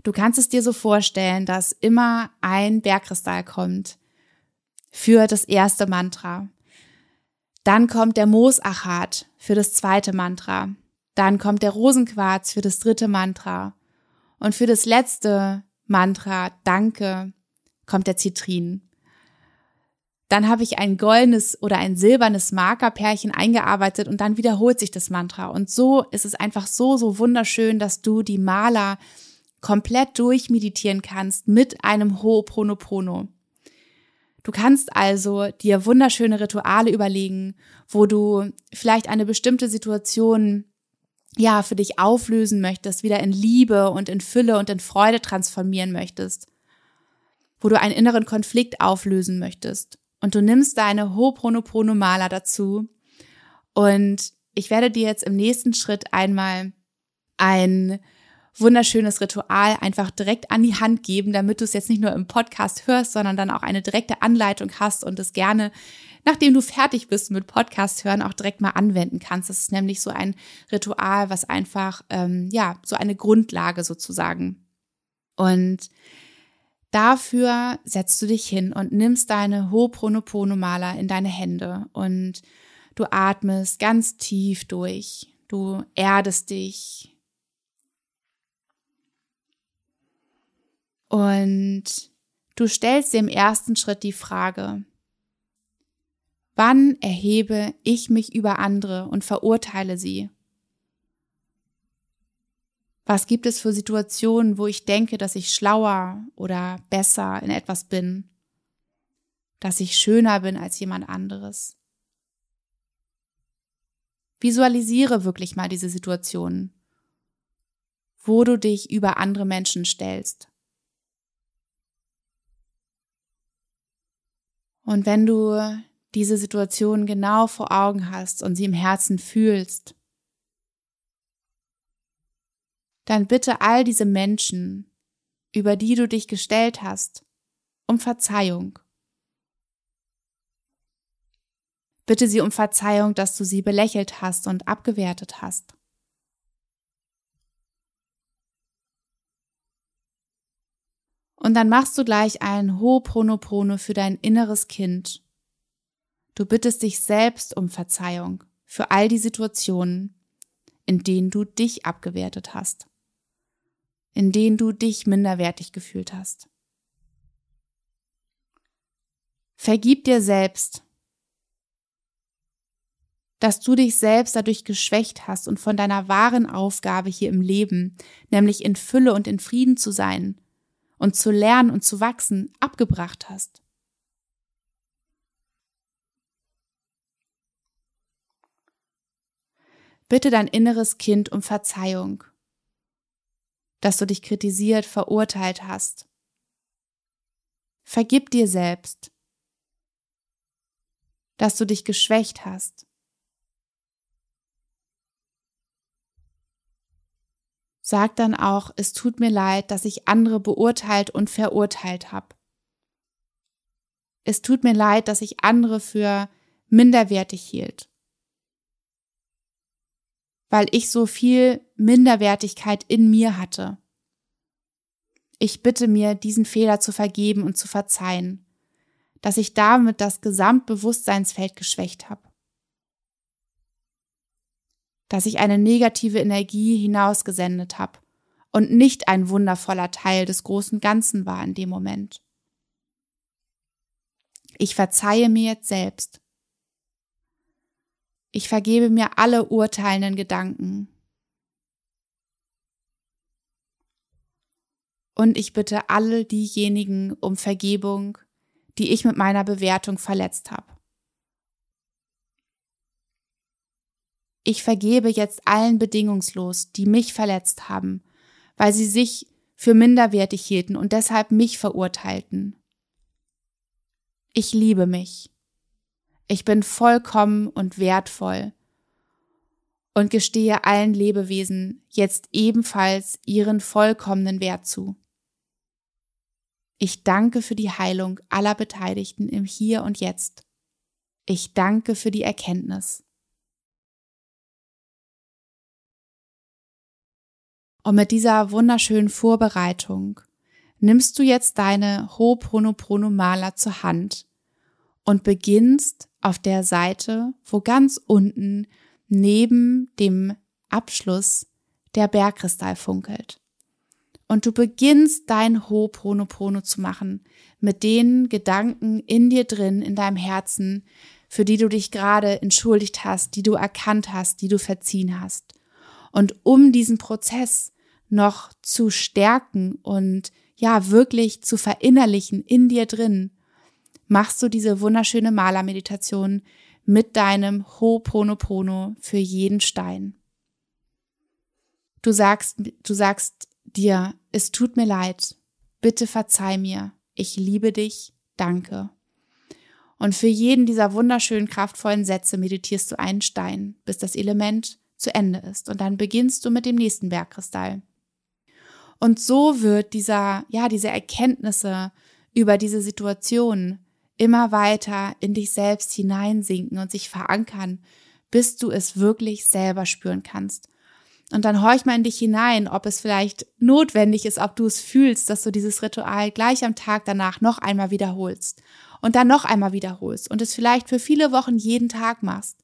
Du kannst es dir so vorstellen, dass immer ein Bergkristall kommt, für das erste Mantra. Dann kommt der Moosachat für das zweite Mantra. Dann kommt der Rosenquarz für das dritte Mantra. Und für das letzte Mantra, Danke, kommt der Zitrin. Dann habe ich ein goldenes oder ein silbernes Markerpärchen eingearbeitet und dann wiederholt sich das Mantra. Und so ist es einfach so, so wunderschön, dass du die Maler komplett durchmeditieren kannst mit einem Ho'oponopono. Du kannst also dir wunderschöne Rituale überlegen, wo du vielleicht eine bestimmte Situation ja für dich auflösen möchtest, wieder in Liebe und in Fülle und in Freude transformieren möchtest, wo du einen inneren Konflikt auflösen möchtest. Und du nimmst deine Ho'oponopono-Maler dazu und ich werde dir jetzt im nächsten Schritt einmal ein wunderschönes Ritual einfach direkt an die Hand geben, damit du es jetzt nicht nur im Podcast hörst, sondern dann auch eine direkte Anleitung hast und es gerne, nachdem du fertig bist mit Podcast hören, auch direkt mal anwenden kannst. Das ist nämlich so ein Ritual, was einfach, ähm, ja, so eine Grundlage sozusagen. Und dafür setzt du dich hin und nimmst deine Ho'oponopono-Maler in deine Hände und du atmest ganz tief durch. Du erdest dich, Und du stellst dir im ersten Schritt die Frage, wann erhebe ich mich über andere und verurteile sie? Was gibt es für Situationen, wo ich denke, dass ich schlauer oder besser in etwas bin? Dass ich schöner bin als jemand anderes? Visualisiere wirklich mal diese Situationen, wo du dich über andere Menschen stellst. Und wenn du diese Situation genau vor Augen hast und sie im Herzen fühlst, dann bitte all diese Menschen, über die du dich gestellt hast, um Verzeihung. Bitte sie um Verzeihung, dass du sie belächelt hast und abgewertet hast. Und dann machst du gleich ein Ho'oponopono für dein inneres Kind. Du bittest dich selbst um Verzeihung für all die Situationen, in denen du dich abgewertet hast, in denen du dich minderwertig gefühlt hast. Vergib dir selbst, dass du dich selbst dadurch geschwächt hast und von deiner wahren Aufgabe hier im Leben, nämlich in Fülle und in Frieden zu sein, und zu lernen und zu wachsen abgebracht hast. Bitte dein inneres Kind um Verzeihung, dass du dich kritisiert, verurteilt hast. Vergib dir selbst, dass du dich geschwächt hast. Sag dann auch, es tut mir leid, dass ich andere beurteilt und verurteilt habe. Es tut mir leid, dass ich andere für minderwertig hielt. Weil ich so viel Minderwertigkeit in mir hatte. Ich bitte mir, diesen Fehler zu vergeben und zu verzeihen, dass ich damit das Gesamtbewusstseinsfeld geschwächt habe dass ich eine negative Energie hinausgesendet habe und nicht ein wundervoller Teil des großen Ganzen war in dem Moment. Ich verzeihe mir jetzt selbst. Ich vergebe mir alle urteilenden Gedanken. Und ich bitte alle diejenigen um Vergebung, die ich mit meiner Bewertung verletzt habe. Ich vergebe jetzt allen bedingungslos, die mich verletzt haben, weil sie sich für minderwertig hielten und deshalb mich verurteilten. Ich liebe mich. Ich bin vollkommen und wertvoll und gestehe allen Lebewesen jetzt ebenfalls ihren vollkommenen Wert zu. Ich danke für die Heilung aller Beteiligten im Hier und Jetzt. Ich danke für die Erkenntnis. Und mit dieser wunderschönen Vorbereitung nimmst du jetzt deine Ho'oponopono-Maler zur Hand und beginnst auf der Seite, wo ganz unten neben dem Abschluss der Bergkristall funkelt. Und du beginnst dein Ho'oponopono zu machen mit den Gedanken in dir drin, in deinem Herzen, für die du dich gerade entschuldigt hast, die du erkannt hast, die du verziehen hast. Und um diesen Prozess noch zu stärken und ja, wirklich zu verinnerlichen in dir drin, machst du diese wunderschöne Malermeditation mit deinem Ho'oponopono für jeden Stein. Du sagst, du sagst dir, es tut mir leid, bitte verzeih mir, ich liebe dich, danke. Und für jeden dieser wunderschönen, kraftvollen Sätze meditierst du einen Stein, bis das Element zu Ende ist. Und dann beginnst du mit dem nächsten Bergkristall. Und so wird dieser, ja, diese Erkenntnisse über diese Situation immer weiter in dich selbst hineinsinken und sich verankern, bis du es wirklich selber spüren kannst. Und dann horch mal in dich hinein, ob es vielleicht notwendig ist, ob du es fühlst, dass du dieses Ritual gleich am Tag danach noch einmal wiederholst und dann noch einmal wiederholst und es vielleicht für viele Wochen jeden Tag machst,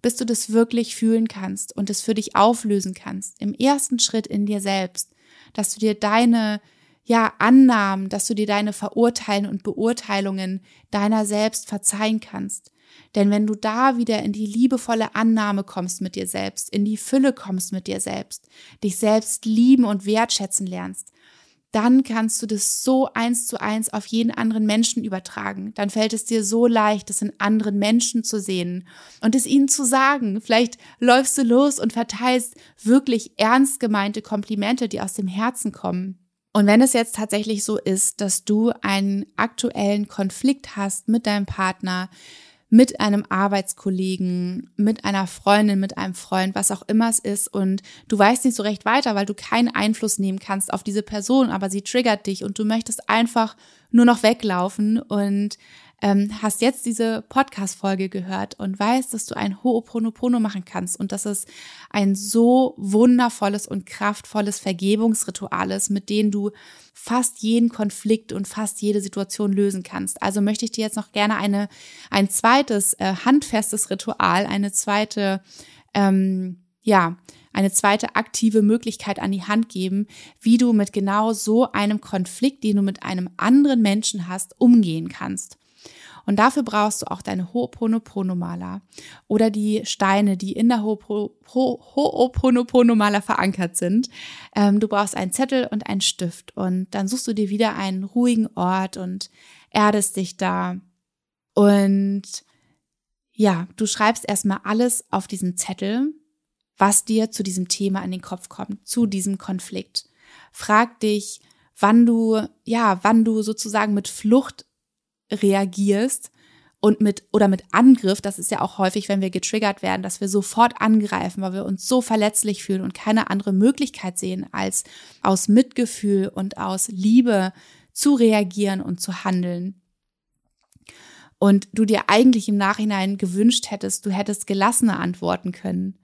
bis du das wirklich fühlen kannst und es für dich auflösen kannst. Im ersten Schritt in dir selbst, dass du dir deine ja, Annahmen, dass du dir deine Verurteilen und Beurteilungen deiner selbst verzeihen kannst. Denn wenn du da wieder in die liebevolle Annahme kommst mit dir selbst, in die Fülle kommst mit dir selbst, dich selbst lieben und wertschätzen lernst, dann kannst du das so eins zu eins auf jeden anderen Menschen übertragen. Dann fällt es dir so leicht, das in anderen Menschen zu sehen und es ihnen zu sagen. Vielleicht läufst du los und verteilst wirklich ernst gemeinte Komplimente, die aus dem Herzen kommen. Und wenn es jetzt tatsächlich so ist, dass du einen aktuellen Konflikt hast mit deinem Partner, mit einem Arbeitskollegen, mit einer Freundin, mit einem Freund, was auch immer es ist und du weißt nicht so recht weiter, weil du keinen Einfluss nehmen kannst auf diese Person, aber sie triggert dich und du möchtest einfach nur noch weglaufen und ähm, hast jetzt diese Podcast-Folge gehört und weißt, dass du ein Ho'oponopono machen kannst und dass es ein so wundervolles und kraftvolles Vergebungsritual ist, mit dem du fast jeden Konflikt und fast jede Situation lösen kannst. Also möchte ich dir jetzt noch gerne eine, ein zweites äh, handfestes Ritual, eine zweite, ähm, ja, eine zweite aktive Möglichkeit an die Hand geben, wie du mit genau so einem Konflikt, den du mit einem anderen Menschen hast, umgehen kannst. Und dafür brauchst du auch deine Ho'oponopono-Maler oder die Steine, die in der Ho'oponopono-Maler verankert sind. Ähm, du brauchst einen Zettel und einen Stift und dann suchst du dir wieder einen ruhigen Ort und erdest dich da. Und ja, du schreibst erstmal alles auf diesen Zettel, was dir zu diesem Thema in den Kopf kommt, zu diesem Konflikt. Frag dich, wann du, ja, wann du sozusagen mit Flucht reagierst und mit oder mit Angriff, das ist ja auch häufig, wenn wir getriggert werden, dass wir sofort angreifen, weil wir uns so verletzlich fühlen und keine andere Möglichkeit sehen, als aus Mitgefühl und aus Liebe zu reagieren und zu handeln. Und du dir eigentlich im Nachhinein gewünscht hättest, du hättest gelassener antworten können.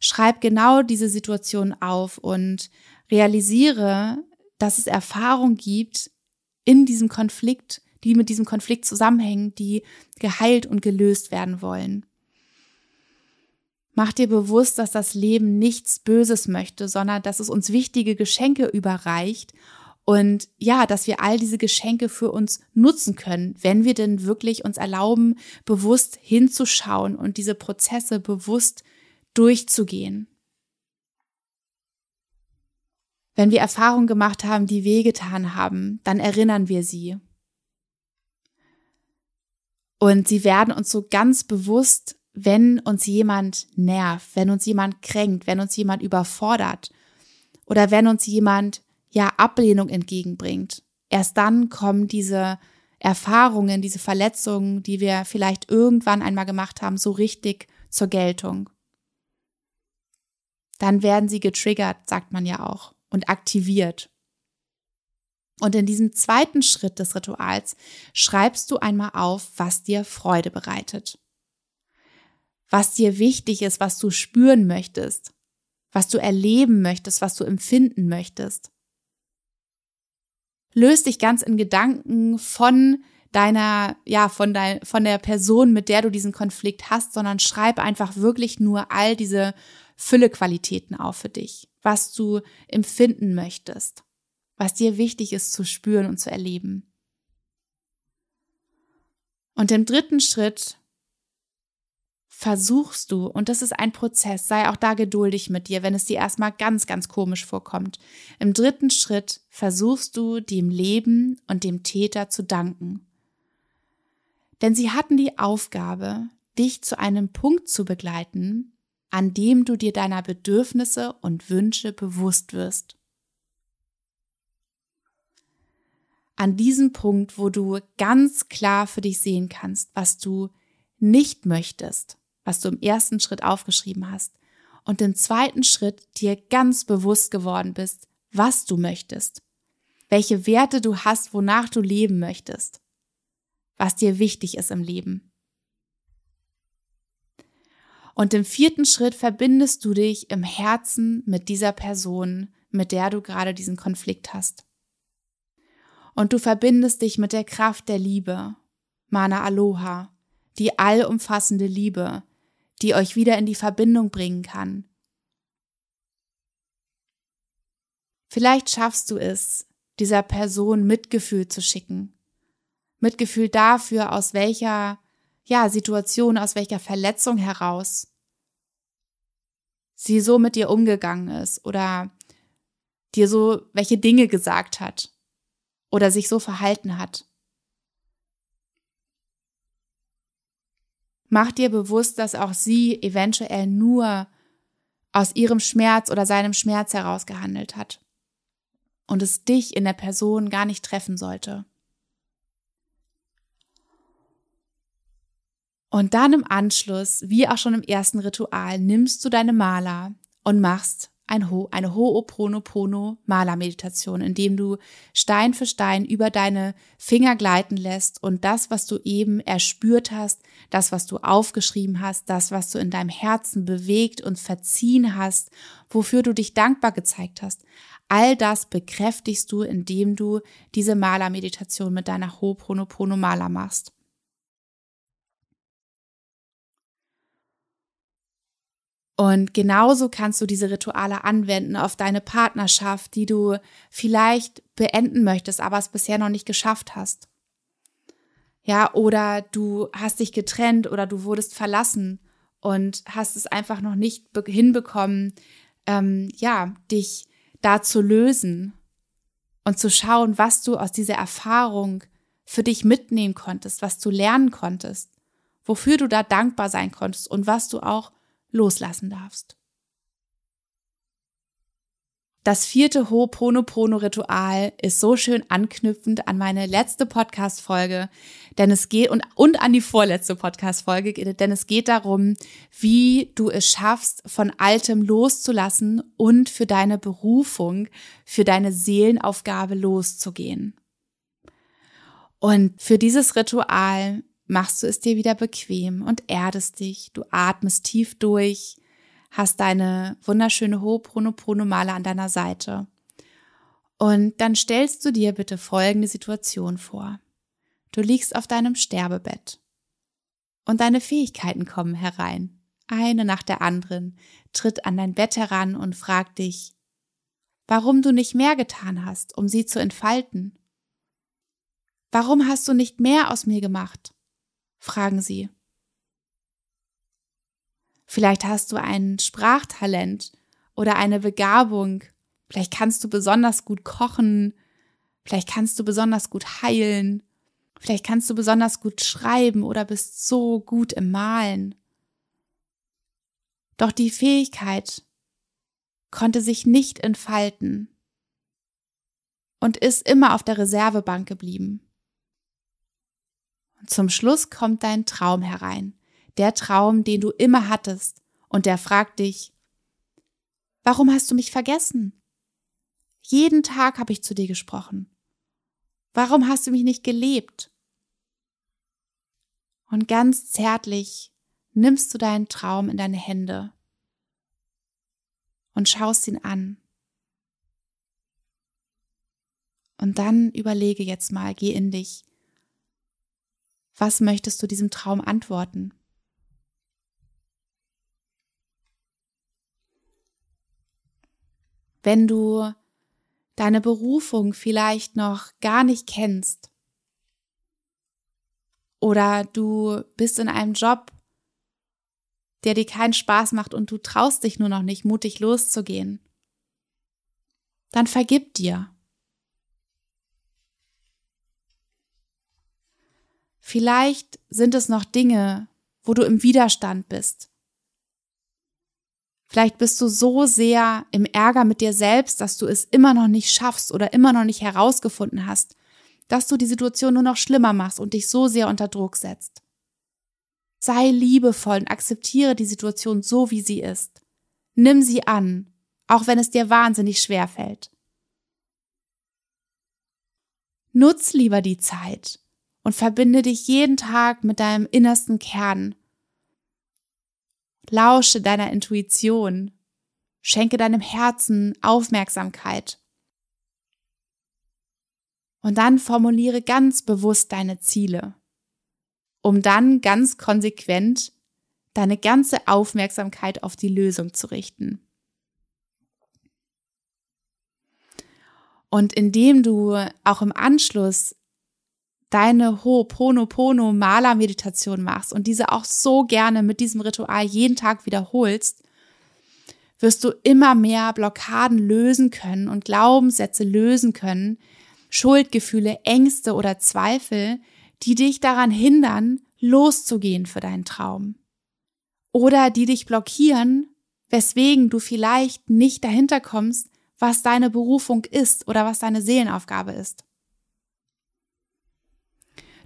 Schreib genau diese Situation auf und realisiere, dass es Erfahrung gibt in diesem Konflikt, die mit diesem Konflikt zusammenhängen, die geheilt und gelöst werden wollen. Mach dir bewusst, dass das Leben nichts Böses möchte, sondern dass es uns wichtige Geschenke überreicht und ja, dass wir all diese Geschenke für uns nutzen können, wenn wir denn wirklich uns erlauben, bewusst hinzuschauen und diese Prozesse bewusst durchzugehen. Wenn wir Erfahrungen gemacht haben, die wehgetan haben, dann erinnern wir sie. Und sie werden uns so ganz bewusst, wenn uns jemand nervt, wenn uns jemand kränkt, wenn uns jemand überfordert oder wenn uns jemand ja Ablehnung entgegenbringt. Erst dann kommen diese Erfahrungen, diese Verletzungen, die wir vielleicht irgendwann einmal gemacht haben, so richtig zur Geltung. Dann werden sie getriggert, sagt man ja auch, und aktiviert. Und in diesem zweiten Schritt des Rituals schreibst du einmal auf, was dir Freude bereitet. Was dir wichtig ist, was du spüren möchtest, was du erleben möchtest, was du empfinden möchtest. Löst dich ganz in Gedanken von deiner, ja, von dein, von der Person, mit der du diesen Konflikt hast, sondern schreib einfach wirklich nur all diese Füllequalitäten auf für dich, was du empfinden möchtest was dir wichtig ist zu spüren und zu erleben. Und im dritten Schritt versuchst du, und das ist ein Prozess, sei auch da geduldig mit dir, wenn es dir erstmal ganz, ganz komisch vorkommt. Im dritten Schritt versuchst du dem Leben und dem Täter zu danken. Denn sie hatten die Aufgabe, dich zu einem Punkt zu begleiten, an dem du dir deiner Bedürfnisse und Wünsche bewusst wirst. An diesem Punkt, wo du ganz klar für dich sehen kannst, was du nicht möchtest, was du im ersten Schritt aufgeschrieben hast, und im zweiten Schritt dir ganz bewusst geworden bist, was du möchtest, welche Werte du hast, wonach du leben möchtest, was dir wichtig ist im Leben. Und im vierten Schritt verbindest du dich im Herzen mit dieser Person, mit der du gerade diesen Konflikt hast. Und du verbindest dich mit der Kraft der Liebe, Mana Aloha, die allumfassende Liebe, die euch wieder in die Verbindung bringen kann. Vielleicht schaffst du es, dieser Person Mitgefühl zu schicken. Mitgefühl dafür, aus welcher ja, Situation, aus welcher Verletzung heraus sie so mit dir umgegangen ist oder dir so welche Dinge gesagt hat oder sich so verhalten hat. Mach dir bewusst, dass auch sie eventuell nur aus ihrem Schmerz oder seinem Schmerz heraus gehandelt hat und es dich in der Person gar nicht treffen sollte. Und dann im Anschluss, wie auch schon im ersten Ritual, nimmst du deine Maler und machst ein Ho eine Ho'oponopono Malermeditation, indem du Stein für Stein über deine Finger gleiten lässt und das, was du eben erspürt hast, das, was du aufgeschrieben hast, das, was du in deinem Herzen bewegt und verziehen hast, wofür du dich dankbar gezeigt hast, all das bekräftigst du, indem du diese Malermeditation mit deiner Ho'oponopono Maler machst. Und genauso kannst du diese Rituale anwenden auf deine Partnerschaft, die du vielleicht beenden möchtest, aber es bisher noch nicht geschafft hast. Ja, oder du hast dich getrennt oder du wurdest verlassen und hast es einfach noch nicht hinbekommen, ähm, ja, dich da zu lösen und zu schauen, was du aus dieser Erfahrung für dich mitnehmen konntest, was du lernen konntest, wofür du da dankbar sein konntest und was du auch loslassen darfst. Das vierte Ho'oponopono-Ritual ist so schön anknüpfend an meine letzte Podcast-Folge, denn es geht und, und an die vorletzte Podcast-Folge, denn es geht darum, wie du es schaffst, von Altem loszulassen und für deine Berufung, für deine Seelenaufgabe loszugehen. Und für dieses Ritual machst du es dir wieder bequem und erdest dich. Du atmest tief durch, hast deine wunderschöne Ho'oponopono-Male an deiner Seite. Und dann stellst du dir bitte folgende Situation vor. Du liegst auf deinem Sterbebett und deine Fähigkeiten kommen herein. Eine nach der anderen tritt an dein Bett heran und fragt dich, warum du nicht mehr getan hast, um sie zu entfalten. Warum hast du nicht mehr aus mir gemacht? Fragen sie. Vielleicht hast du ein Sprachtalent oder eine Begabung. Vielleicht kannst du besonders gut kochen. Vielleicht kannst du besonders gut heilen. Vielleicht kannst du besonders gut schreiben oder bist so gut im Malen. Doch die Fähigkeit konnte sich nicht entfalten und ist immer auf der Reservebank geblieben. Und zum Schluss kommt dein Traum herein, der Traum, den du immer hattest, und der fragt dich, warum hast du mich vergessen? Jeden Tag habe ich zu dir gesprochen. Warum hast du mich nicht gelebt? Und ganz zärtlich nimmst du deinen Traum in deine Hände und schaust ihn an. Und dann überlege jetzt mal, geh in dich. Was möchtest du diesem Traum antworten? Wenn du deine Berufung vielleicht noch gar nicht kennst oder du bist in einem Job, der dir keinen Spaß macht und du traust dich nur noch nicht, mutig loszugehen, dann vergib dir. Vielleicht sind es noch Dinge, wo du im Widerstand bist. Vielleicht bist du so sehr im Ärger mit dir selbst, dass du es immer noch nicht schaffst oder immer noch nicht herausgefunden hast, dass du die Situation nur noch schlimmer machst und dich so sehr unter Druck setzt. Sei liebevoll und akzeptiere die Situation so, wie sie ist. Nimm sie an, auch wenn es dir wahnsinnig schwer fällt. Nutz lieber die Zeit und verbinde dich jeden Tag mit deinem innersten Kern. Lausche deiner Intuition. Schenke deinem Herzen Aufmerksamkeit. Und dann formuliere ganz bewusst deine Ziele, um dann ganz konsequent deine ganze Aufmerksamkeit auf die Lösung zu richten. Und indem du auch im Anschluss deine Ho'oponopono Maler Meditation machst und diese auch so gerne mit diesem Ritual jeden Tag wiederholst, wirst du immer mehr Blockaden lösen können und Glaubenssätze lösen können, Schuldgefühle, Ängste oder Zweifel, die dich daran hindern, loszugehen für deinen Traum. Oder die dich blockieren, weswegen du vielleicht nicht dahinter kommst, was deine Berufung ist oder was deine Seelenaufgabe ist.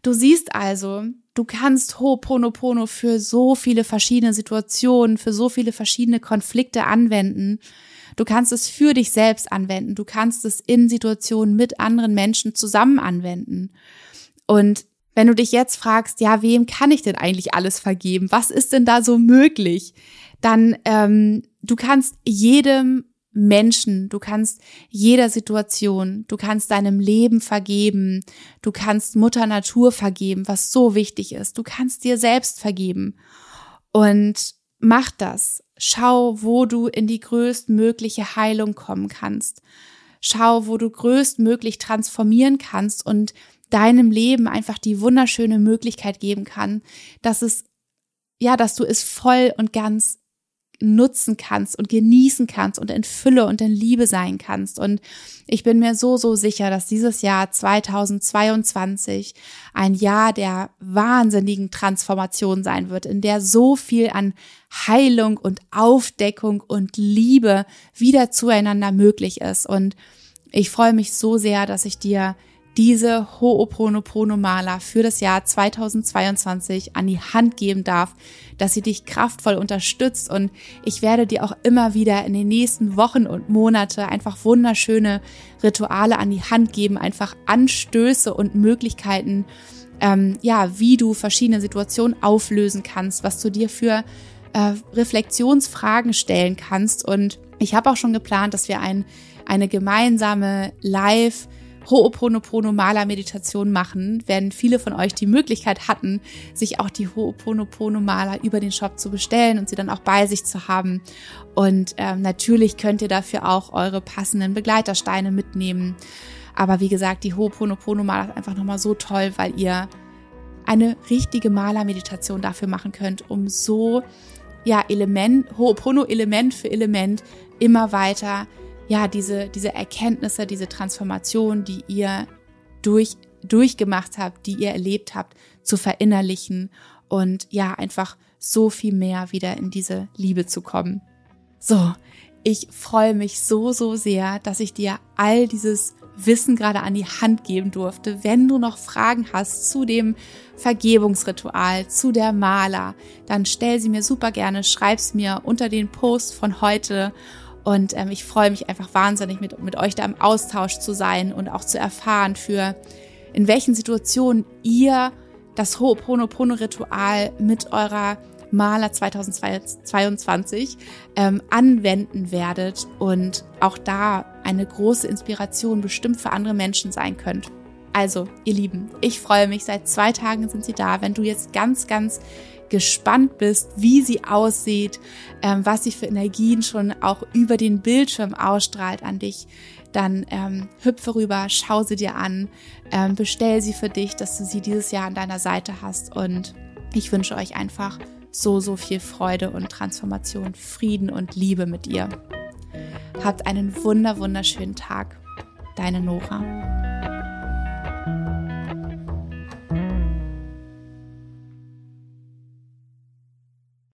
Du siehst also, du kannst Ho'oponopono für so viele verschiedene Situationen, für so viele verschiedene Konflikte anwenden. Du kannst es für dich selbst anwenden. Du kannst es in Situationen mit anderen Menschen zusammen anwenden. Und wenn du dich jetzt fragst, ja, wem kann ich denn eigentlich alles vergeben? Was ist denn da so möglich? Dann ähm, du kannst jedem Menschen, du kannst jeder Situation, du kannst deinem Leben vergeben, du kannst Mutter Natur vergeben, was so wichtig ist, du kannst dir selbst vergeben. Und mach das. Schau, wo du in die größtmögliche Heilung kommen kannst. Schau, wo du größtmöglich transformieren kannst und deinem Leben einfach die wunderschöne Möglichkeit geben kann, dass es, ja, dass du es voll und ganz nutzen kannst und genießen kannst und in Fülle und in Liebe sein kannst. Und ich bin mir so, so sicher, dass dieses Jahr 2022 ein Jahr der wahnsinnigen Transformation sein wird, in der so viel an Heilung und Aufdeckung und Liebe wieder zueinander möglich ist. Und ich freue mich so sehr, dass ich dir diese Ho'oponopono-Maler für das Jahr 2022 an die Hand geben darf, dass sie dich kraftvoll unterstützt. Und ich werde dir auch immer wieder in den nächsten Wochen und Monate einfach wunderschöne Rituale an die Hand geben, einfach Anstöße und Möglichkeiten, ähm, ja, wie du verschiedene Situationen auflösen kannst, was du dir für äh, Reflexionsfragen stellen kannst. Und ich habe auch schon geplant, dass wir ein, eine gemeinsame Live- Ho'oponopono Maler Meditation machen, werden viele von euch die Möglichkeit hatten, sich auch die Ho'oponopono Maler über den Shop zu bestellen und sie dann auch bei sich zu haben. Und ähm, natürlich könnt ihr dafür auch eure passenden Begleitersteine mitnehmen. Aber wie gesagt, die Ho'oponopono Maler ist einfach nochmal so toll, weil ihr eine richtige Malermeditation dafür machen könnt, um so ja Element Ho'opono Element für Element immer weiter ja, diese, diese Erkenntnisse, diese Transformation, die ihr durch, durchgemacht habt, die ihr erlebt habt, zu verinnerlichen und ja, einfach so viel mehr wieder in diese Liebe zu kommen. So, ich freue mich so, so sehr, dass ich dir all dieses Wissen gerade an die Hand geben durfte. Wenn du noch Fragen hast zu dem Vergebungsritual, zu der Maler, dann stell sie mir super gerne, schreib's mir unter den Post von heute und ähm, ich freue mich einfach wahnsinnig, mit, mit euch da im Austausch zu sein und auch zu erfahren, für in welchen Situationen ihr das Ho'oponopono-Ritual mit eurer Maler 2022 ähm, anwenden werdet und auch da eine große Inspiration bestimmt für andere Menschen sein könnt. Also, ihr Lieben, ich freue mich. Seit zwei Tagen sind sie da. Wenn du jetzt ganz, ganz gespannt bist, wie sie aussieht, ähm, was sie für Energien schon auch über den Bildschirm ausstrahlt an dich, dann ähm, hüpfe rüber, schau sie dir an, ähm, bestell sie für dich, dass du sie dieses Jahr an deiner Seite hast. Und ich wünsche euch einfach so, so viel Freude und Transformation, Frieden und Liebe mit ihr. Habt einen wunder, wunderschönen Tag. Deine Nora.